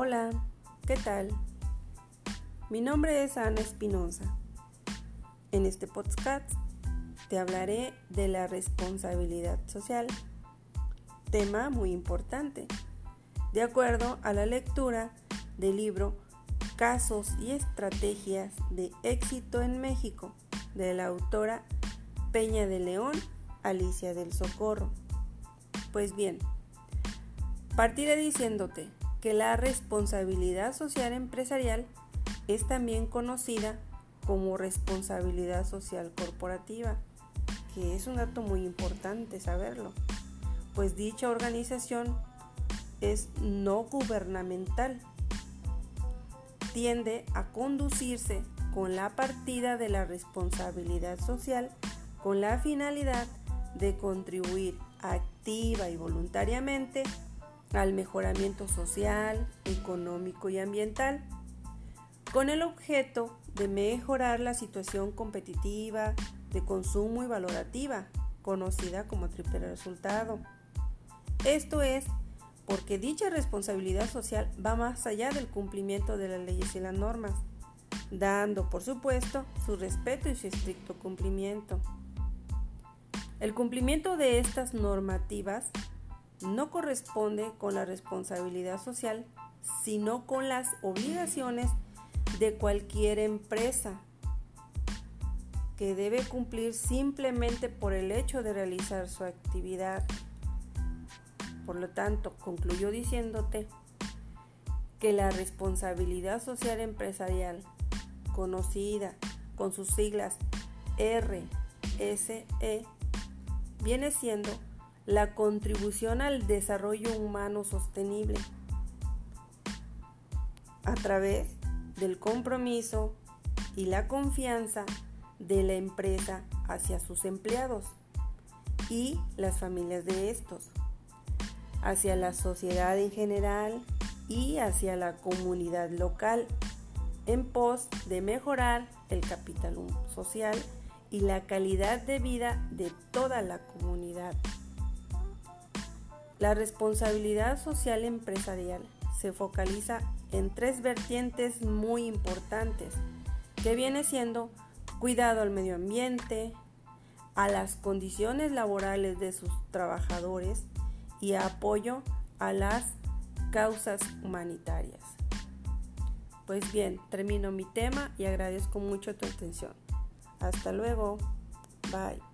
Hola, ¿qué tal? Mi nombre es Ana Espinosa. En este podcast te hablaré de la responsabilidad social, tema muy importante, de acuerdo a la lectura del libro Casos y Estrategias de Éxito en México de la autora Peña de León, Alicia del Socorro. Pues bien, partiré diciéndote que la responsabilidad social empresarial es también conocida como responsabilidad social corporativa, que es un dato muy importante saberlo, pues dicha organización es no gubernamental. Tiende a conducirse con la partida de la responsabilidad social con la finalidad de contribuir activa y voluntariamente al mejoramiento social, económico y ambiental, con el objeto de mejorar la situación competitiva, de consumo y valorativa, conocida como triple resultado. Esto es porque dicha responsabilidad social va más allá del cumplimiento de las leyes y las normas, dando, por supuesto, su respeto y su estricto cumplimiento. El cumplimiento de estas normativas no corresponde con la responsabilidad social, sino con las obligaciones de cualquier empresa que debe cumplir simplemente por el hecho de realizar su actividad. Por lo tanto, concluyo diciéndote que la responsabilidad social empresarial, conocida con sus siglas RSE, viene siendo la contribución al desarrollo humano sostenible a través del compromiso y la confianza de la empresa hacia sus empleados y las familias de estos, hacia la sociedad en general y hacia la comunidad local, en pos de mejorar el capital social y la calidad de vida de toda la comunidad. La responsabilidad social empresarial se focaliza en tres vertientes muy importantes, que viene siendo cuidado al medio ambiente, a las condiciones laborales de sus trabajadores y apoyo a las causas humanitarias. Pues bien, termino mi tema y agradezco mucho tu atención. Hasta luego. Bye.